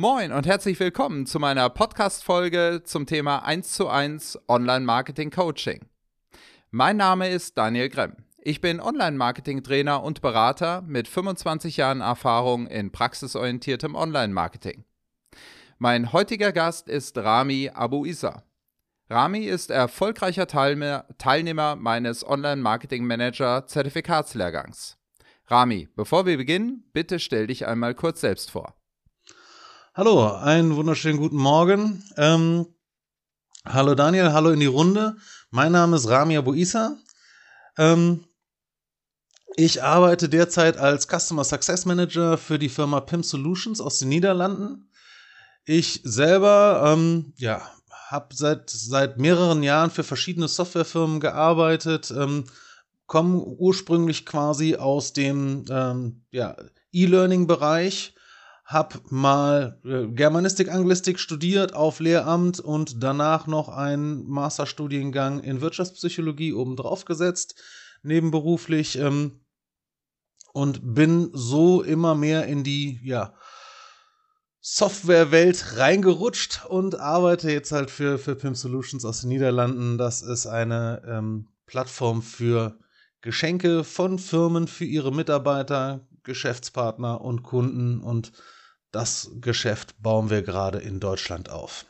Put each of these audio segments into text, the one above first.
Moin und herzlich willkommen zu meiner Podcast-Folge zum Thema 1 zu 1 Online-Marketing-Coaching. Mein Name ist Daniel Gremm. Ich bin Online-Marketing-Trainer und Berater mit 25 Jahren Erfahrung in praxisorientiertem Online-Marketing. Mein heutiger Gast ist Rami Abu Isa. Rami ist erfolgreicher Teilnehmer meines Online-Marketing-Manager-Zertifikatslehrgangs. Rami, bevor wir beginnen, bitte stell dich einmal kurz selbst vor. Hallo, einen wunderschönen guten Morgen. Ähm, hallo Daniel, hallo in die Runde. Mein Name ist Ramia Buisa. Ähm, ich arbeite derzeit als Customer Success Manager für die Firma PIM Solutions aus den Niederlanden. Ich selber ähm, ja, habe seit, seit mehreren Jahren für verschiedene Softwarefirmen gearbeitet, ähm, komme ursprünglich quasi aus dem ähm, ja, E-Learning-Bereich habe mal äh, Germanistik, Anglistik studiert auf Lehramt und danach noch einen Masterstudiengang in Wirtschaftspsychologie obendrauf gesetzt, nebenberuflich ähm, und bin so immer mehr in die ja, Softwarewelt reingerutscht und arbeite jetzt halt für, für PIM Solutions aus den Niederlanden. Das ist eine ähm, Plattform für Geschenke von Firmen für ihre Mitarbeiter, Geschäftspartner und Kunden und das Geschäft bauen wir gerade in Deutschland auf.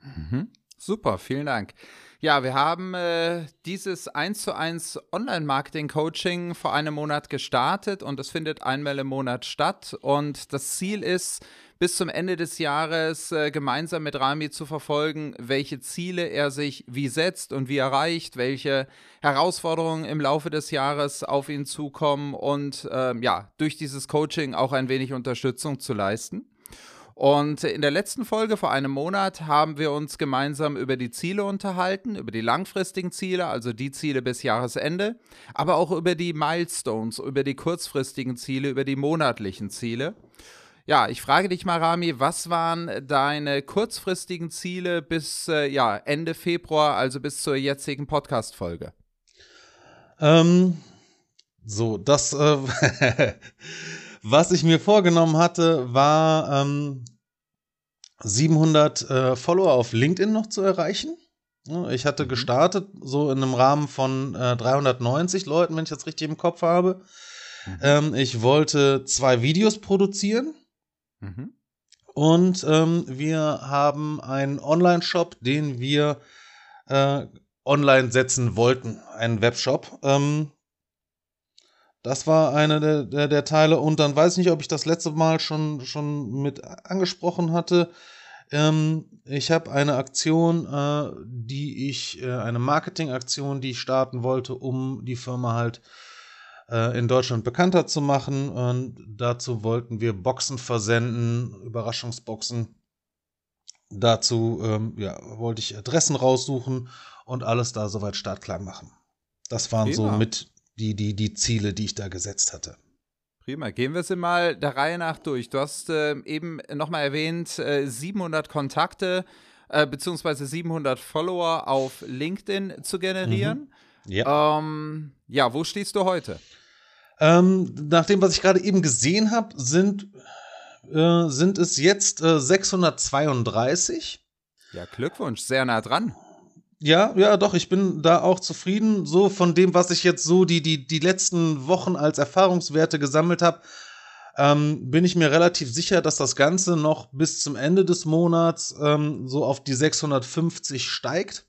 Mhm. Super, vielen Dank. Ja, wir haben äh, dieses 1 zu 1 Online-Marketing-Coaching vor einem Monat gestartet und es findet einmal im Monat statt. Und das Ziel ist, bis zum Ende des Jahres äh, gemeinsam mit Rami zu verfolgen, welche Ziele er sich wie setzt und wie erreicht, welche Herausforderungen im Laufe des Jahres auf ihn zukommen und äh, ja, durch dieses Coaching auch ein wenig Unterstützung zu leisten. Und in der letzten Folge vor einem Monat haben wir uns gemeinsam über die Ziele unterhalten, über die langfristigen Ziele, also die Ziele bis Jahresende, aber auch über die Milestones, über die kurzfristigen Ziele, über die monatlichen Ziele. Ja, ich frage dich mal, Rami, was waren deine kurzfristigen Ziele bis äh, ja, Ende Februar, also bis zur jetzigen Podcast-Folge? Ähm, so, das äh, Was ich mir vorgenommen hatte, war ähm, 700 äh, Follower auf LinkedIn noch zu erreichen. Ich hatte mhm. gestartet so in einem Rahmen von äh, 390 Leuten, wenn ich das richtig im Kopf habe. Mhm. Ähm, ich wollte zwei Videos produzieren. Mhm. Und ähm, wir haben einen Online-Shop, den wir äh, online setzen wollten, einen Webshop. Ähm, das war einer der, der, der, Teile. Und dann weiß ich nicht, ob ich das letzte Mal schon, schon mit angesprochen hatte. Ähm, ich habe eine Aktion, äh, die ich, äh, eine Marketingaktion, die ich starten wollte, um die Firma halt äh, in Deutschland bekannter zu machen. Und dazu wollten wir Boxen versenden, Überraschungsboxen. Dazu ähm, ja, wollte ich Adressen raussuchen und alles da soweit startklar machen. Das waren Prima. so mit die, die, die Ziele, die ich da gesetzt hatte. Prima. Gehen wir sie mal der Reihe nach durch. Du hast äh, eben nochmal erwähnt, äh, 700 Kontakte äh, beziehungsweise 700 Follower auf LinkedIn zu generieren. Mhm. Ja. Ähm, ja, wo stehst du heute? Ähm, nach dem, was ich gerade eben gesehen habe, sind, äh, sind es jetzt 632. Äh, ja, Glückwunsch, sehr nah dran. Ja, ja, doch, ich bin da auch zufrieden. So von dem, was ich jetzt so die, die, die letzten Wochen als Erfahrungswerte gesammelt habe, ähm, bin ich mir relativ sicher, dass das Ganze noch bis zum Ende des Monats ähm, so auf die 650 steigt.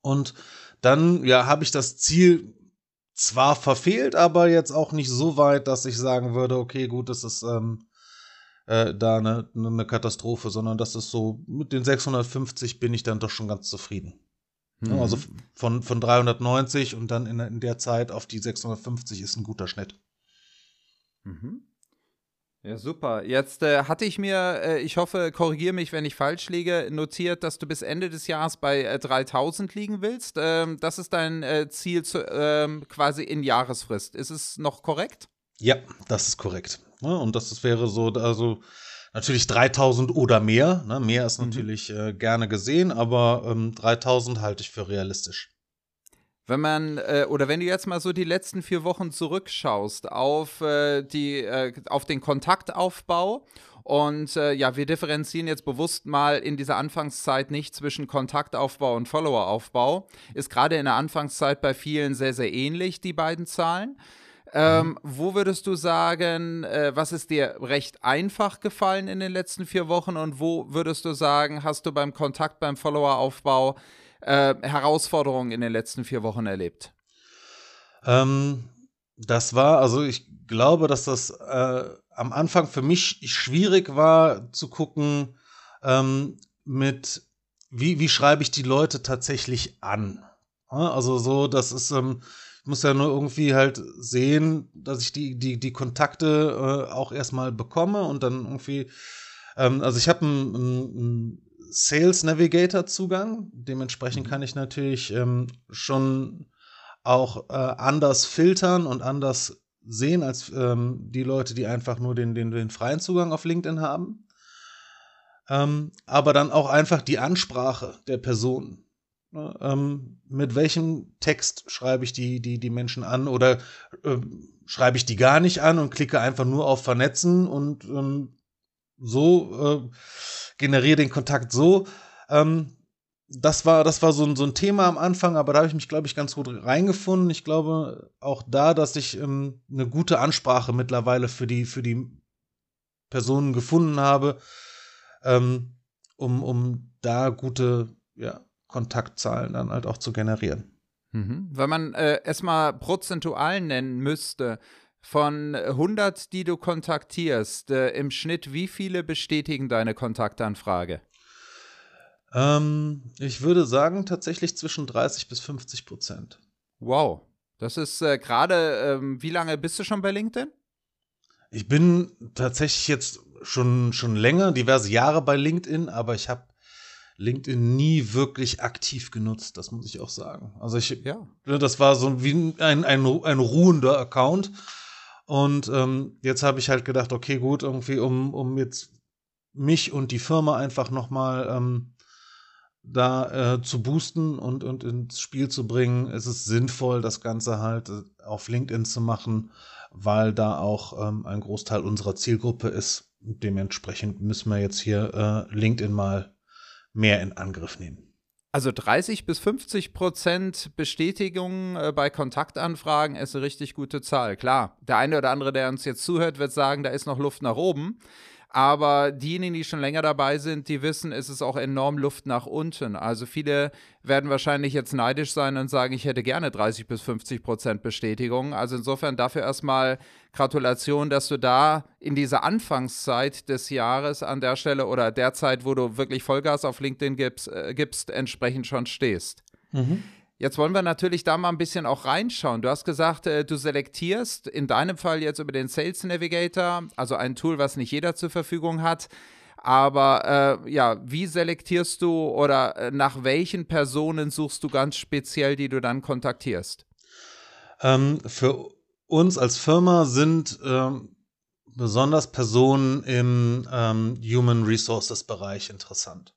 Und dann, ja, habe ich das Ziel zwar verfehlt, aber jetzt auch nicht so weit, dass ich sagen würde, okay, gut, das ist ähm, äh, da eine, eine Katastrophe, sondern das ist so, mit den 650 bin ich dann doch schon ganz zufrieden. Mhm. Also von, von 390 und dann in, in der Zeit auf die 650 ist ein guter Schnitt. Mhm. Ja, super. Jetzt äh, hatte ich mir, äh, ich hoffe, korrigiere mich, wenn ich falsch liege, notiert, dass du bis Ende des Jahres bei äh, 3000 liegen willst. Ähm, das ist dein äh, Ziel zu, ähm, quasi in Jahresfrist. Ist es noch korrekt? Ja, das ist korrekt. Ne? Und das wäre so, also natürlich 3000 oder mehr. Ne? Mehr ist mhm. natürlich mhm. äh, gerne gesehen, aber ähm, 3000 halte ich für realistisch. Wenn man, äh, oder wenn du jetzt mal so die letzten vier Wochen zurückschaust auf, äh, die, äh, auf den Kontaktaufbau Und äh, ja, wir differenzieren jetzt bewusst mal in dieser Anfangszeit nicht zwischen Kontaktaufbau und Followeraufbau. Ist gerade in der Anfangszeit bei vielen sehr, sehr ähnlich, die beiden Zahlen. Ähm, mhm. Wo würdest du sagen, äh, was ist dir recht einfach gefallen in den letzten vier Wochen und wo würdest du sagen, hast du beim Kontakt, beim Followeraufbau äh, Herausforderungen in den letzten vier Wochen erlebt? Ähm, das war, also ich glaube, dass das äh, am Anfang für mich schwierig war zu gucken, ähm, mit wie, wie schreibe ich die Leute tatsächlich an. Also so, das ist, ähm, ich muss ja nur irgendwie halt sehen, dass ich die, die, die Kontakte äh, auch erstmal bekomme und dann irgendwie, ähm, also ich habe einen, einen Sales Navigator Zugang, dementsprechend mhm. kann ich natürlich ähm, schon auch äh, anders filtern und anders sehen als ähm, die Leute, die einfach nur den, den, den freien Zugang auf LinkedIn haben. Ähm, aber dann auch einfach die Ansprache der Person. Ne, ähm, mit welchem Text schreibe ich die, die, die Menschen an oder äh, schreibe ich die gar nicht an und klicke einfach nur auf Vernetzen und ähm, so äh, generiere den Kontakt so. Ähm, das war, das war so ein, so ein Thema am Anfang, aber da habe ich mich, glaube ich, ganz gut reingefunden. Ich glaube auch da, dass ich ähm, eine gute Ansprache mittlerweile für die, für die Personen gefunden habe, ähm, um, um da gute ja, Kontaktzahlen dann halt auch zu generieren. Mhm. Wenn man äh, erstmal prozentual nennen müsste, von 100, die du kontaktierst, äh, im Schnitt, wie viele bestätigen deine Kontaktanfrage? Ähm, ich würde sagen, tatsächlich zwischen 30 bis 50 Prozent. Wow. Das ist äh, gerade, ähm, wie lange bist du schon bei LinkedIn? Ich bin tatsächlich jetzt schon, schon länger, diverse Jahre bei LinkedIn, aber ich habe LinkedIn nie wirklich aktiv genutzt, das muss ich auch sagen. Also ich, ja. Ne, das war so wie ein, ein, ein ruhender Account. Und ähm, jetzt habe ich halt gedacht, okay, gut, irgendwie, um, um jetzt mich und die Firma einfach nochmal ähm, da äh, zu boosten und, und ins Spiel zu bringen, ist es sinnvoll, das Ganze halt äh, auf LinkedIn zu machen, weil da auch ähm, ein Großteil unserer Zielgruppe ist. Dementsprechend müssen wir jetzt hier äh, LinkedIn mal mehr in Angriff nehmen. Also 30 bis 50 Prozent Bestätigung äh, bei Kontaktanfragen ist eine richtig gute Zahl. Klar, der eine oder andere, der uns jetzt zuhört, wird sagen, da ist noch Luft nach oben. Aber diejenigen, die schon länger dabei sind, die wissen, es ist auch enorm Luft nach unten. Also viele werden wahrscheinlich jetzt neidisch sein und sagen, ich hätte gerne 30 bis 50 Prozent Bestätigung. Also insofern dafür erstmal Gratulation, dass du da in dieser Anfangszeit des Jahres an der Stelle oder der Zeit, wo du wirklich Vollgas auf LinkedIn gibst, äh, gibst entsprechend schon stehst. Mhm. Jetzt wollen wir natürlich da mal ein bisschen auch reinschauen. Du hast gesagt, äh, du selektierst in deinem Fall jetzt über den Sales Navigator, also ein Tool, was nicht jeder zur Verfügung hat. Aber äh, ja, wie selektierst du oder äh, nach welchen Personen suchst du ganz speziell, die du dann kontaktierst? Ähm, für uns als Firma sind ähm, besonders Personen im ähm, Human Resources Bereich interessant.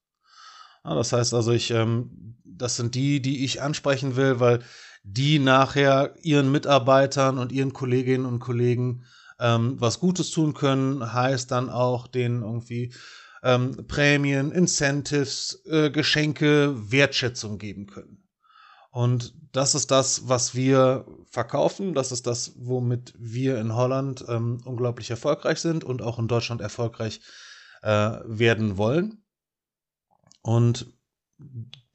Ja, das heißt also, ich ähm, das sind die, die ich ansprechen will, weil die nachher ihren Mitarbeitern und ihren Kolleginnen und Kollegen ähm, was Gutes tun können, heißt dann auch denen irgendwie ähm, Prämien, Incentives, äh, Geschenke, Wertschätzung geben können. Und das ist das, was wir verkaufen. Das ist das, womit wir in Holland ähm, unglaublich erfolgreich sind und auch in Deutschland erfolgreich äh, werden wollen. Und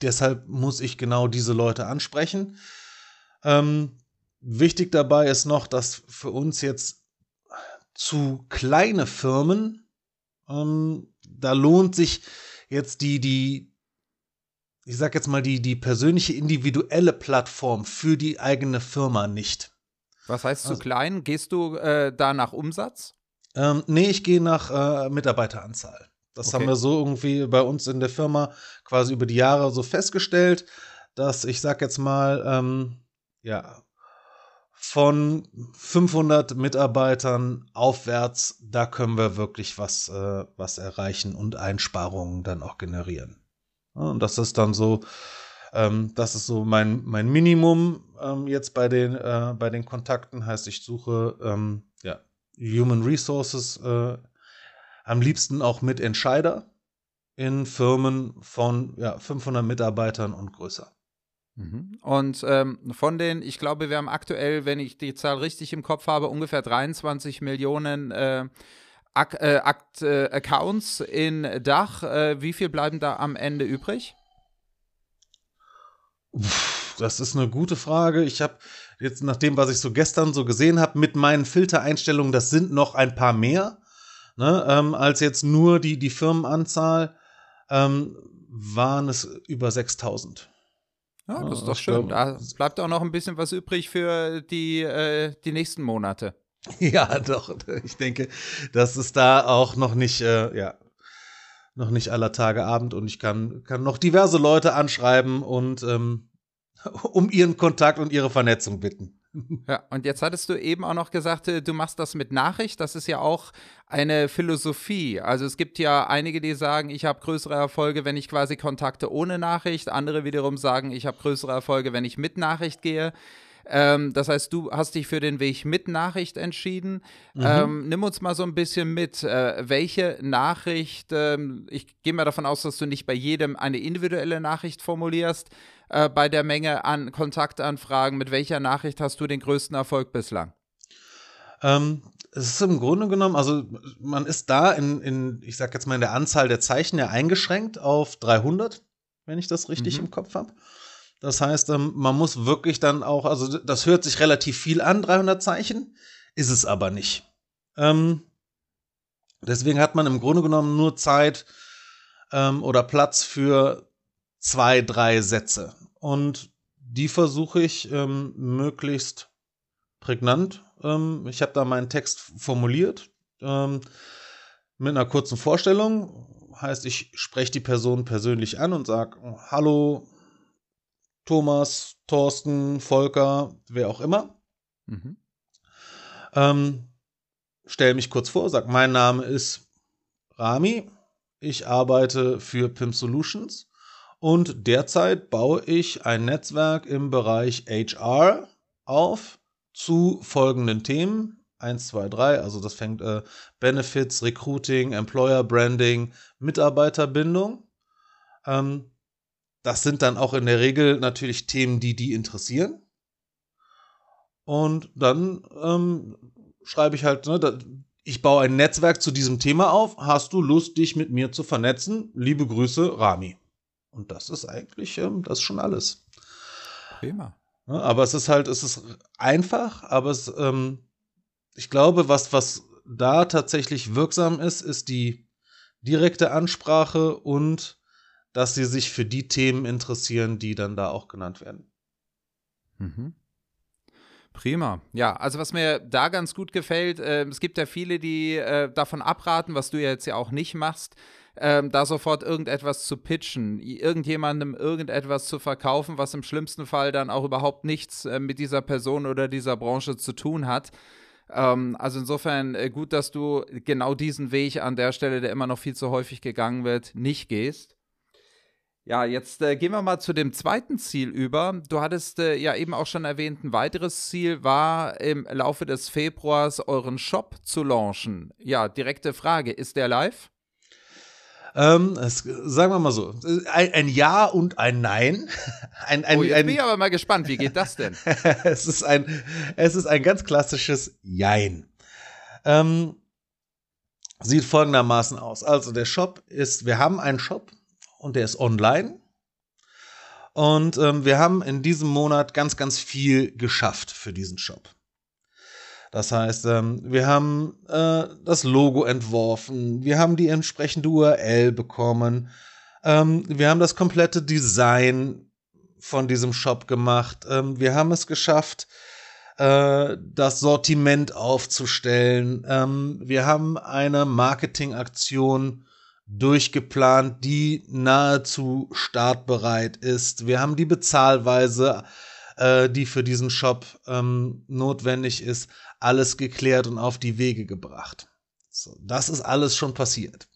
Deshalb muss ich genau diese Leute ansprechen. Ähm, wichtig dabei ist noch, dass für uns jetzt zu kleine Firmen, ähm, da lohnt sich jetzt die, die, ich sag jetzt mal, die, die persönliche individuelle Plattform für die eigene Firma nicht. Was heißt also, zu klein? Gehst du äh, da nach Umsatz? Ähm, nee, ich gehe nach äh, Mitarbeiteranzahl. Das okay. haben wir so irgendwie bei uns in der Firma quasi über die Jahre so festgestellt, dass ich sag jetzt mal, ähm, ja, von 500 Mitarbeitern aufwärts, da können wir wirklich was, äh, was erreichen und Einsparungen dann auch generieren. Ja, und das ist dann so, ähm, das ist so mein, mein Minimum ähm, jetzt bei den, äh, bei den Kontakten. Heißt, ich suche ähm, ja, Human Resources äh, am liebsten auch mit Entscheider in Firmen von ja, 500 Mitarbeitern und größer. Mhm. Und ähm, von den, ich glaube, wir haben aktuell, wenn ich die Zahl richtig im Kopf habe, ungefähr 23 Millionen äh, Ak äh, Akt, äh, Accounts in Dach. Äh, wie viel bleiben da am Ende übrig? Das ist eine gute Frage. Ich habe jetzt nach dem, was ich so gestern so gesehen habe, mit meinen Filtereinstellungen, das sind noch ein paar mehr, ne, ähm, als jetzt nur die, die Firmenanzahl, ähm, waren es über 6000. Ja, das ist doch schön. Da bleibt auch noch ein bisschen was übrig für die, äh, die nächsten Monate. Ja, doch. Ich denke, das ist da auch noch nicht, äh, ja, noch nicht aller Tage Abend und ich kann, kann noch diverse Leute anschreiben und ähm, um ihren Kontakt und ihre Vernetzung bitten. Ja, und jetzt hattest du eben auch noch gesagt, äh, du machst das mit Nachricht. Das ist ja auch eine Philosophie. Also es gibt ja einige, die sagen, ich habe größere Erfolge, wenn ich quasi Kontakte ohne Nachricht. Andere wiederum sagen, ich habe größere Erfolge, wenn ich mit Nachricht gehe. Ähm, das heißt, du hast dich für den Weg mit Nachricht entschieden. Mhm. Ähm, nimm uns mal so ein bisschen mit. Äh, welche Nachricht, ähm, ich gehe mal davon aus, dass du nicht bei jedem eine individuelle Nachricht formulierst, äh, bei der Menge an Kontaktanfragen. Mit welcher Nachricht hast du den größten Erfolg bislang? Ähm, es ist im Grunde genommen, also man ist da in, in, ich sag jetzt mal in der Anzahl der Zeichen ja eingeschränkt auf 300, wenn ich das richtig mhm. im Kopf habe. Das heißt, ähm, man muss wirklich dann auch, also das hört sich relativ viel an, 300 Zeichen, ist es aber nicht. Ähm, deswegen hat man im Grunde genommen nur Zeit ähm, oder Platz für zwei, drei Sätze. Und die versuche ich ähm, möglichst prägnant. Ähm, ich habe da meinen Text formuliert ähm, mit einer kurzen Vorstellung. Heißt, ich spreche die Person persönlich an und sage, hallo, Thomas, Thorsten, Volker, wer auch immer. Mhm. Ähm, stell mich kurz vor, sag, mein Name ist Rami. Ich arbeite für Pimp Solutions und derzeit baue ich ein Netzwerk im Bereich HR auf zu folgenden Themen. 1, 2, 3, also das fängt äh, Benefits, Recruiting, Employer Branding, Mitarbeiterbindung. Ähm, das sind dann auch in der Regel natürlich Themen, die die interessieren. Und dann ähm, schreibe ich halt, ne, da, ich baue ein Netzwerk zu diesem Thema auf. Hast du Lust, dich mit mir zu vernetzen? Liebe Grüße, Rami. Und das ist eigentlich, ähm, das ist schon alles. Prima. Ja, aber es ist halt, es ist einfach, aber es, ähm, ich glaube, was, was da tatsächlich wirksam ist, ist die direkte Ansprache und dass sie sich für die Themen interessieren, die dann da auch genannt werden. Mhm. Prima. Ja, also was mir da ganz gut gefällt, äh, es gibt ja viele, die äh, davon abraten, was du ja jetzt ja auch nicht machst, äh, da sofort irgendetwas zu pitchen, irgendjemandem irgendetwas zu verkaufen, was im schlimmsten Fall dann auch überhaupt nichts äh, mit dieser Person oder dieser Branche zu tun hat. Ähm, also insofern äh, gut, dass du genau diesen Weg an der Stelle, der immer noch viel zu häufig gegangen wird, nicht gehst. Ja, jetzt äh, gehen wir mal zu dem zweiten Ziel über. Du hattest äh, ja eben auch schon erwähnt, ein weiteres Ziel war im Laufe des Februars euren Shop zu launchen. Ja, direkte Frage, ist der live? Ähm, es, sagen wir mal so, ein, ein, Ja und ein Nein. Ein, ein, oh, jetzt bin ich aber mal gespannt, wie geht das denn? es, ist ein, es ist ein ganz klassisches Jein. Ähm, sieht folgendermaßen aus. Also der Shop ist, wir haben einen Shop, und der ist online. Und ähm, wir haben in diesem Monat ganz, ganz viel geschafft für diesen Shop. Das heißt, ähm, wir haben äh, das Logo entworfen, wir haben die entsprechende URL bekommen, ähm, wir haben das komplette Design von diesem Shop gemacht, ähm, wir haben es geschafft, äh, das Sortiment aufzustellen, wir haben eine Marketingaktion durchgeplant, die nahezu startbereit ist. Wir haben die Bezahlweise, äh, die für diesen Shop ähm, notwendig ist, alles geklärt und auf die Wege gebracht. So, das ist alles schon passiert.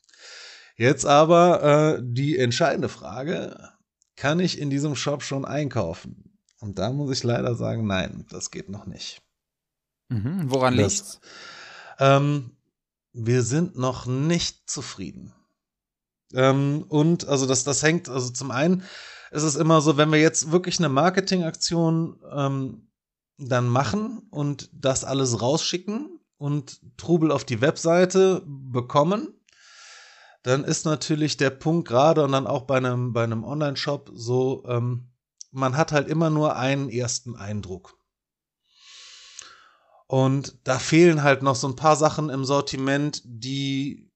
Jetzt aber äh, die entscheidende Frage, kann ich in diesem Shop schon einkaufen? Und da muss ich leider sagen, nein, das geht noch nicht. Mhm, woran liegt's? Ähm, wir sind noch nicht zufrieden. Ähm, und also das, das hängt, also zum einen ist es immer so, wenn wir jetzt wirklich eine Marketingaktion ähm, dann machen und das alles rausschicken und Trubel auf die Webseite bekommen, dann ist natürlich der Punkt gerade und dann auch bei einem, bei einem Online-Shop so, ähm, man hat halt immer nur einen ersten Eindruck. Und da fehlen halt noch so ein paar Sachen im Sortiment, die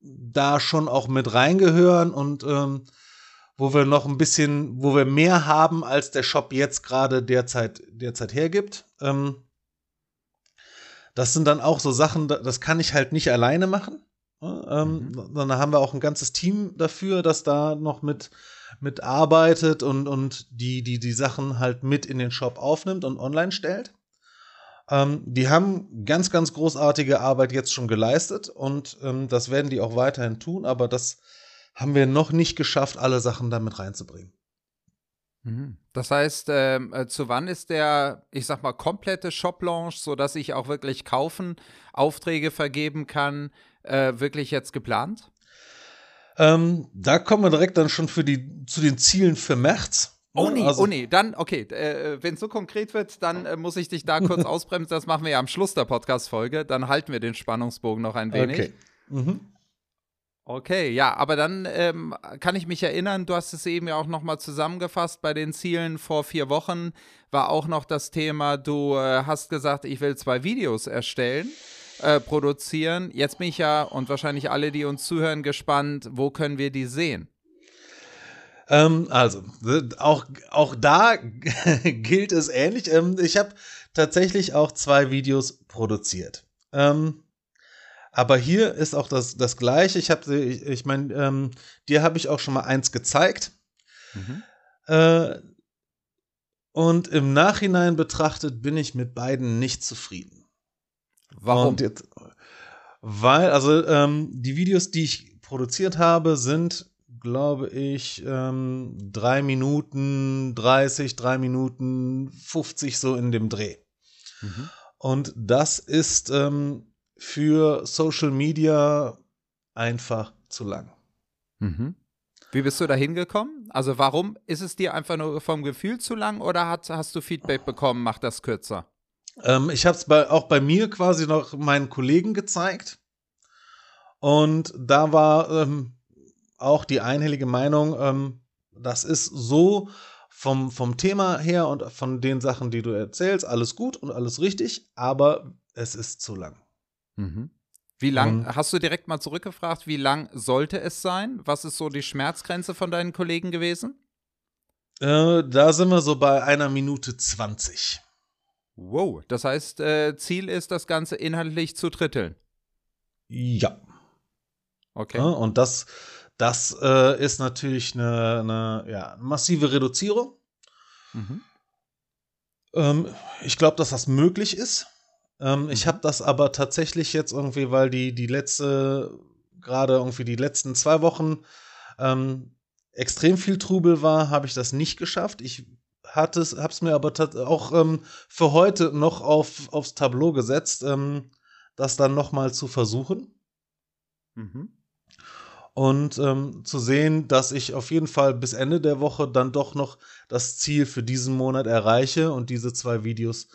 da schon auch mit reingehören und ähm, wo wir noch ein bisschen, wo wir mehr haben, als der Shop jetzt gerade derzeit, derzeit hergibt. Ähm, das sind dann auch so Sachen, das kann ich halt nicht alleine machen. Ähm, mhm. Dann haben wir auch ein ganzes Team dafür, das da noch mit, mit arbeitet und, und die, die, die Sachen halt mit in den Shop aufnimmt und online stellt. Ähm, die haben ganz, ganz großartige Arbeit jetzt schon geleistet und ähm, das werden die auch weiterhin tun, aber das haben wir noch nicht geschafft, alle Sachen damit reinzubringen. Mhm. Das heißt, ähm, äh, zu wann ist der, ich sag mal, komplette Shop-Launch, sodass ich auch wirklich kaufen, Aufträge vergeben kann, äh, wirklich jetzt geplant? Ähm, da kommen wir direkt dann schon für die, zu den Zielen für März. Oh nee, also, oh nee, dann, okay, äh, wenn es so konkret wird, dann äh, muss ich dich da kurz ausbremsen. Das machen wir ja am Schluss der Podcast-Folge. Dann halten wir den Spannungsbogen noch ein wenig. Okay. Mhm. Okay, ja, aber dann ähm, kann ich mich erinnern, du hast es eben ja auch nochmal zusammengefasst bei den Zielen vor vier Wochen, war auch noch das Thema, du äh, hast gesagt, ich will zwei Videos erstellen, äh, produzieren. Jetzt bin ich ja und wahrscheinlich alle, die uns zuhören, gespannt, wo können wir die sehen? Ähm, also, auch, auch da gilt es ähnlich. Ähm, ich habe tatsächlich auch zwei Videos produziert. Ähm, aber hier ist auch das, das Gleiche. Ich habe, ich, ich meine, ähm, dir habe ich auch schon mal eins gezeigt. Mhm. Äh, und im Nachhinein betrachtet bin ich mit beiden nicht zufrieden. Warum? Jetzt, weil, also ähm, die Videos, die ich produziert habe, sind, glaube ich, ähm, drei Minuten 30, drei Minuten 50 so in dem Dreh. Mhm. Und das ist ähm, für Social Media einfach zu lang. Mhm. Wie bist du da hingekommen? Also warum ist es dir einfach nur vom Gefühl zu lang oder hat, hast du Feedback bekommen, mach das kürzer? Ähm, ich habe es bei, auch bei mir quasi noch meinen Kollegen gezeigt. Und da war ähm, auch die einhellige Meinung, ähm, das ist so vom, vom Thema her und von den Sachen, die du erzählst, alles gut und alles richtig, aber es ist zu lang. Mhm. Wie lang, um, hast du direkt mal zurückgefragt, wie lang sollte es sein? Was ist so die Schmerzgrenze von deinen Kollegen gewesen? Äh, da sind wir so bei einer Minute 20. Wow, das heißt, äh, Ziel ist, das Ganze inhaltlich zu dritteln. Ja. Okay. Ja, und das, das äh, ist natürlich eine, eine ja, massive Reduzierung. Mhm. Ähm, ich glaube, dass das möglich ist. Ähm, mhm. Ich habe das aber tatsächlich jetzt irgendwie, weil die, die letzte, gerade irgendwie die letzten zwei Wochen ähm, extrem viel Trubel war, habe ich das nicht geschafft. Ich hatte es, habe es mir aber auch ähm, für heute noch auf, aufs Tableau gesetzt, ähm, das dann noch mal zu versuchen. Mhm. Und ähm, zu sehen, dass ich auf jeden Fall bis Ende der Woche dann doch noch das Ziel für diesen Monat erreiche und diese zwei Videos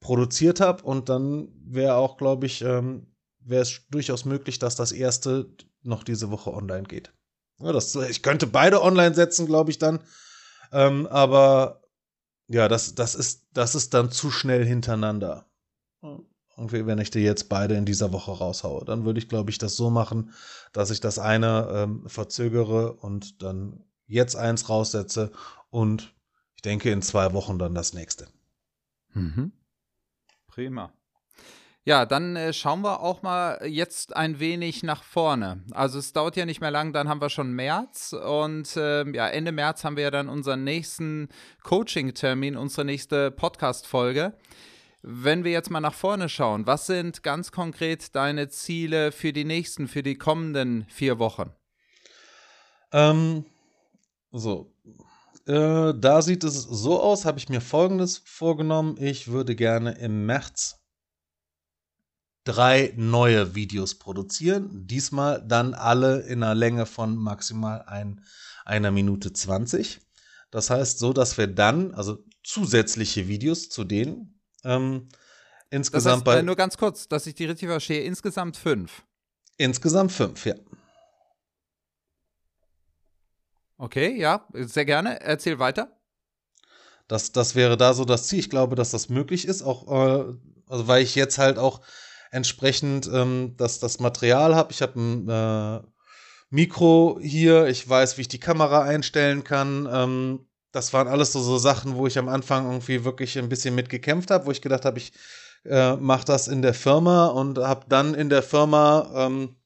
produziert habe. Und dann wäre auch, glaube ich, ähm, wäre es durchaus möglich, dass das erste noch diese Woche online geht. Ja, das, ich könnte beide online setzen, glaube ich, dann. Ähm, aber ja, das, das, ist, das ist dann zu schnell hintereinander. Irgendwie, wenn ich die jetzt beide in dieser Woche raushaue, dann würde ich, glaube ich, das so machen, dass ich das eine ähm, verzögere und dann jetzt eins raussetze und ich denke in zwei Wochen dann das nächste. Mhm. Prima. Ja, dann äh, schauen wir auch mal jetzt ein wenig nach vorne. Also es dauert ja nicht mehr lang, dann haben wir schon März und äh, ja, Ende März haben wir ja dann unseren nächsten Coaching-Termin, unsere nächste Podcast-Folge. Wenn wir jetzt mal nach vorne schauen, was sind ganz konkret deine Ziele für die nächsten, für die kommenden vier Wochen? Ähm, so, äh, da sieht es so aus, habe ich mir folgendes vorgenommen. Ich würde gerne im März drei neue Videos produzieren. Diesmal dann alle in einer Länge von maximal ein, einer Minute 20. Das heißt so, dass wir dann, also zusätzliche Videos zu denen, ähm, insgesamt das heißt, bei. Äh, nur ganz kurz, dass ich die richtig verstehe, insgesamt fünf. Insgesamt fünf, ja. Okay, ja, sehr gerne. Erzähl weiter. Das, das wäre da so das Ziel. Ich glaube, dass das möglich ist, auch, äh, also weil ich jetzt halt auch entsprechend ähm, das, das Material habe. Ich habe ein äh, Mikro hier, ich weiß, wie ich die Kamera einstellen kann. Ähm, das waren alles so, so Sachen, wo ich am Anfang irgendwie wirklich ein bisschen mitgekämpft habe, wo ich gedacht habe, ich äh, mache das in der Firma und habe dann in der Firma ähm,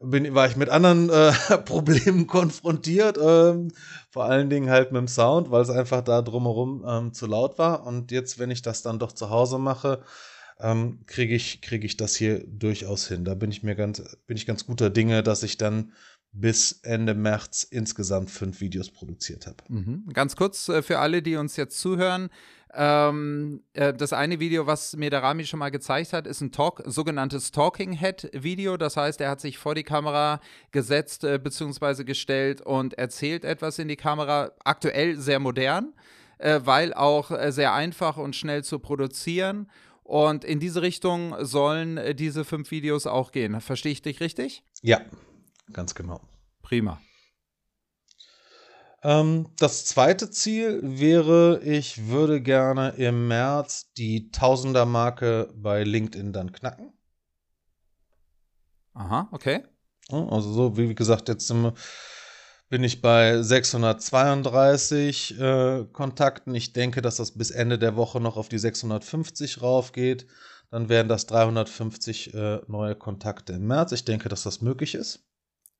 bin, war ich mit anderen äh, Problemen konfrontiert, ähm, vor allen Dingen halt mit dem Sound, weil es einfach da drumherum ähm, zu laut war. Und jetzt, wenn ich das dann doch zu Hause mache, ähm, kriege ich, krieg ich das hier durchaus hin. Da bin ich mir ganz, bin ich ganz guter Dinge, dass ich dann bis Ende März insgesamt fünf Videos produziert habe. Mhm. Ganz kurz äh, für alle, die uns jetzt zuhören. Ähm, äh, das eine Video, was mir der Rami schon mal gezeigt hat, ist ein Talk, sogenanntes Talking Head Video. Das heißt, er hat sich vor die Kamera gesetzt äh, bzw. gestellt und erzählt etwas in die Kamera. Aktuell sehr modern, äh, weil auch äh, sehr einfach und schnell zu produzieren. Und in diese Richtung sollen äh, diese fünf Videos auch gehen. Verstehe ich dich richtig? Ja, ganz genau. Prima. Ähm, das zweite Ziel wäre, ich würde gerne im März die Tausender-Marke bei LinkedIn dann knacken. Aha, okay. Also so, wie gesagt, jetzt bin ich bei 632 äh, Kontakten. Ich denke, dass das bis Ende der Woche noch auf die 650 raufgeht. Dann wären das 350 äh, neue Kontakte im März. Ich denke, dass das möglich ist.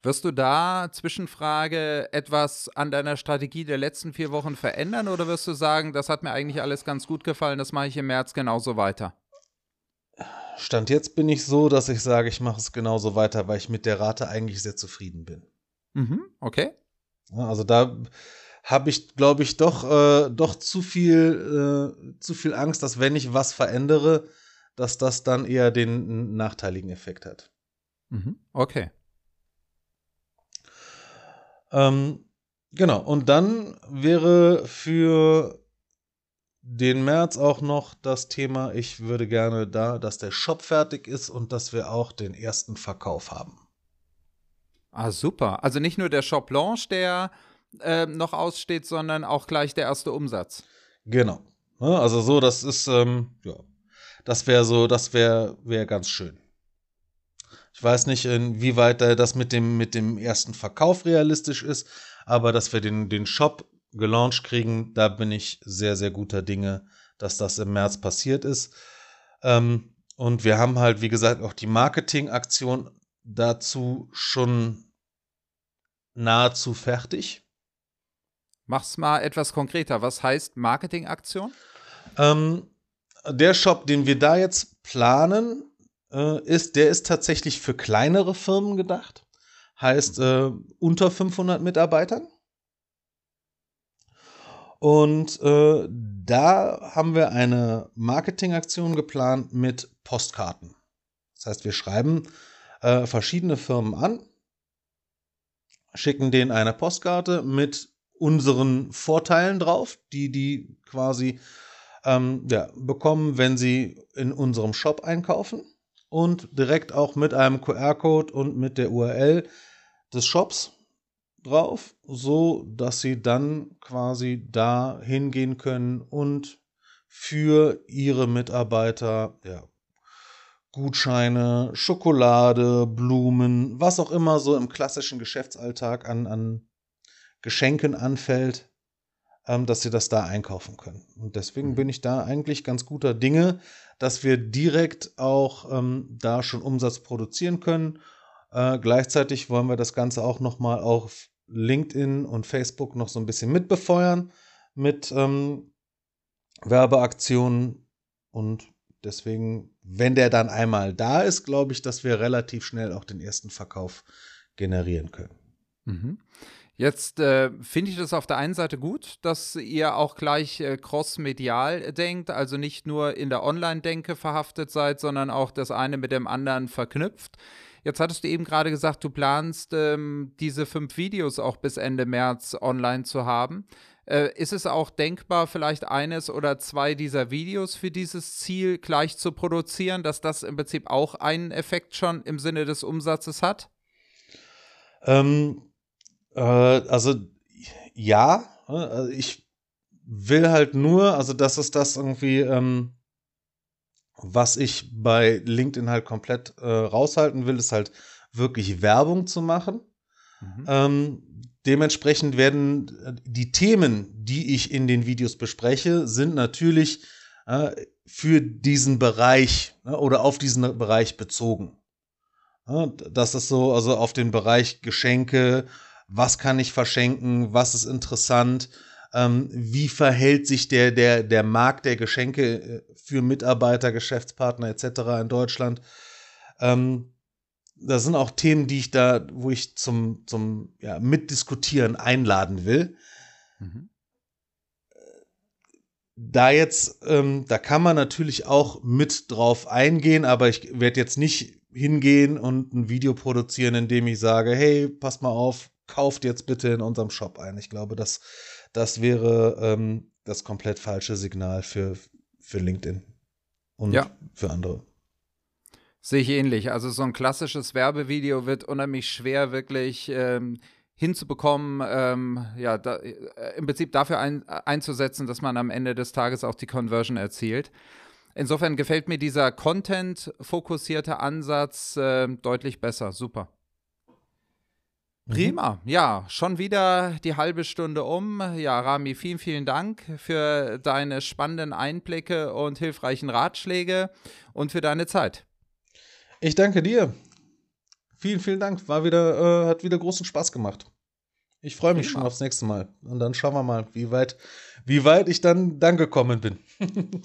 Wirst du da, Zwischenfrage, etwas an deiner Strategie der letzten vier Wochen verändern oder wirst du sagen, das hat mir eigentlich alles ganz gut gefallen, das mache ich im März genauso weiter? Stand jetzt bin ich so, dass ich sage, ich mache es genauso weiter, weil ich mit der Rate eigentlich sehr zufrieden bin. Mhm, okay. Also da habe ich, glaube ich, doch, äh, doch zu viel, äh, zu viel Angst, dass wenn ich was verändere, dass das dann eher den nachteiligen Effekt hat. Mhm, okay. Ähm, genau, und dann wäre für den März auch noch das Thema, ich würde gerne da, dass der Shop fertig ist und dass wir auch den ersten Verkauf haben. Ah, super. Also nicht nur der Shop Launch, der äh, noch aussteht, sondern auch gleich der erste Umsatz. Genau. Also so, das ist, ähm, ja, das wäre so, das wäre wär ganz schön. Ich weiß nicht, inwieweit das mit dem, mit dem ersten Verkauf realistisch ist, aber dass wir den, den Shop gelauncht kriegen, da bin ich sehr, sehr guter Dinge, dass das im März passiert ist. Ähm, und wir haben halt, wie gesagt, auch die Marketingaktion dazu schon nahezu fertig. Mach's mal etwas konkreter. Was heißt Marketingaktion? Ähm, der Shop, den wir da jetzt planen, äh, ist, der ist tatsächlich für kleinere Firmen gedacht. Heißt äh, unter 500 Mitarbeitern. Und äh, da haben wir eine Marketingaktion geplant mit Postkarten. Das heißt, wir schreiben äh, verschiedene Firmen an, schicken denen eine Postkarte mit unseren Vorteilen drauf, die die quasi ähm, ja, bekommen, wenn sie in unserem Shop einkaufen und direkt auch mit einem QR-Code und mit der URL des Shops drauf, so dass sie dann quasi da hingehen können und für ihre Mitarbeiter ja, Gutscheine, Schokolade, Blumen, was auch immer so im klassischen Geschäftsalltag an, an Geschenken anfällt, dass sie das da einkaufen können. Und deswegen mhm. bin ich da eigentlich ganz guter Dinge, dass wir direkt auch ähm, da schon Umsatz produzieren können. Äh, gleichzeitig wollen wir das Ganze auch nochmal auf LinkedIn und Facebook noch so ein bisschen mitbefeuern mit ähm, Werbeaktionen und deswegen, wenn der dann einmal da ist, glaube ich, dass wir relativ schnell auch den ersten Verkauf generieren können. Mhm. Jetzt äh, finde ich das auf der einen Seite gut, dass ihr auch gleich äh, cross-medial denkt, also nicht nur in der Online-Denke verhaftet seid, sondern auch das eine mit dem anderen verknüpft. Jetzt hattest du eben gerade gesagt, du planst ähm, diese fünf Videos auch bis Ende März online zu haben. Äh, ist es auch denkbar, vielleicht eines oder zwei dieser Videos für dieses Ziel gleich zu produzieren, dass das im Prinzip auch einen Effekt schon im Sinne des Umsatzes hat? Ähm, äh, also ja, ne, also ich will halt nur, also das ist das irgendwie, ähm, was ich bei LinkedIn halt komplett äh, raushalten will, ist halt wirklich Werbung zu machen. Mhm. Ähm, dementsprechend werden äh, die Themen, die ich in den Videos bespreche, sind natürlich äh, für diesen Bereich äh, oder auf diesen Bereich bezogen. Äh, das ist so, also auf den Bereich Geschenke, was kann ich verschenken, was ist interessant, ähm, wie verhält sich der, der, der Markt der Geschenke äh, für Mitarbeiter, Geschäftspartner etc. in Deutschland. Ähm, das sind auch Themen, die ich da, wo ich zum, zum ja, Mitdiskutieren einladen will. Mhm. Da jetzt, ähm, da kann man natürlich auch mit drauf eingehen, aber ich werde jetzt nicht hingehen und ein Video produzieren, in dem ich sage, hey, pass mal auf, kauft jetzt bitte in unserem Shop ein. Ich glaube, das, das wäre ähm, das komplett falsche Signal für, für LinkedIn und ja. für andere. Sehe ich ähnlich. Also so ein klassisches Werbevideo wird unheimlich schwer wirklich ähm, hinzubekommen, ähm, ja, da, äh, im Prinzip dafür ein, einzusetzen, dass man am Ende des Tages auch die Conversion erzielt. Insofern gefällt mir dieser Content-fokussierte Ansatz äh, deutlich besser. Super. Mhm. Prima. Ja, schon wieder die halbe Stunde um. Ja, Rami, vielen, vielen Dank für deine spannenden Einblicke und hilfreichen Ratschläge und für deine Zeit. Ich danke dir. Vielen, vielen Dank. War wieder, äh, hat wieder großen Spaß gemacht. Ich freue mich Prima. schon aufs nächste Mal. Und dann schauen wir mal, wie weit, wie weit ich dann, dann gekommen bin.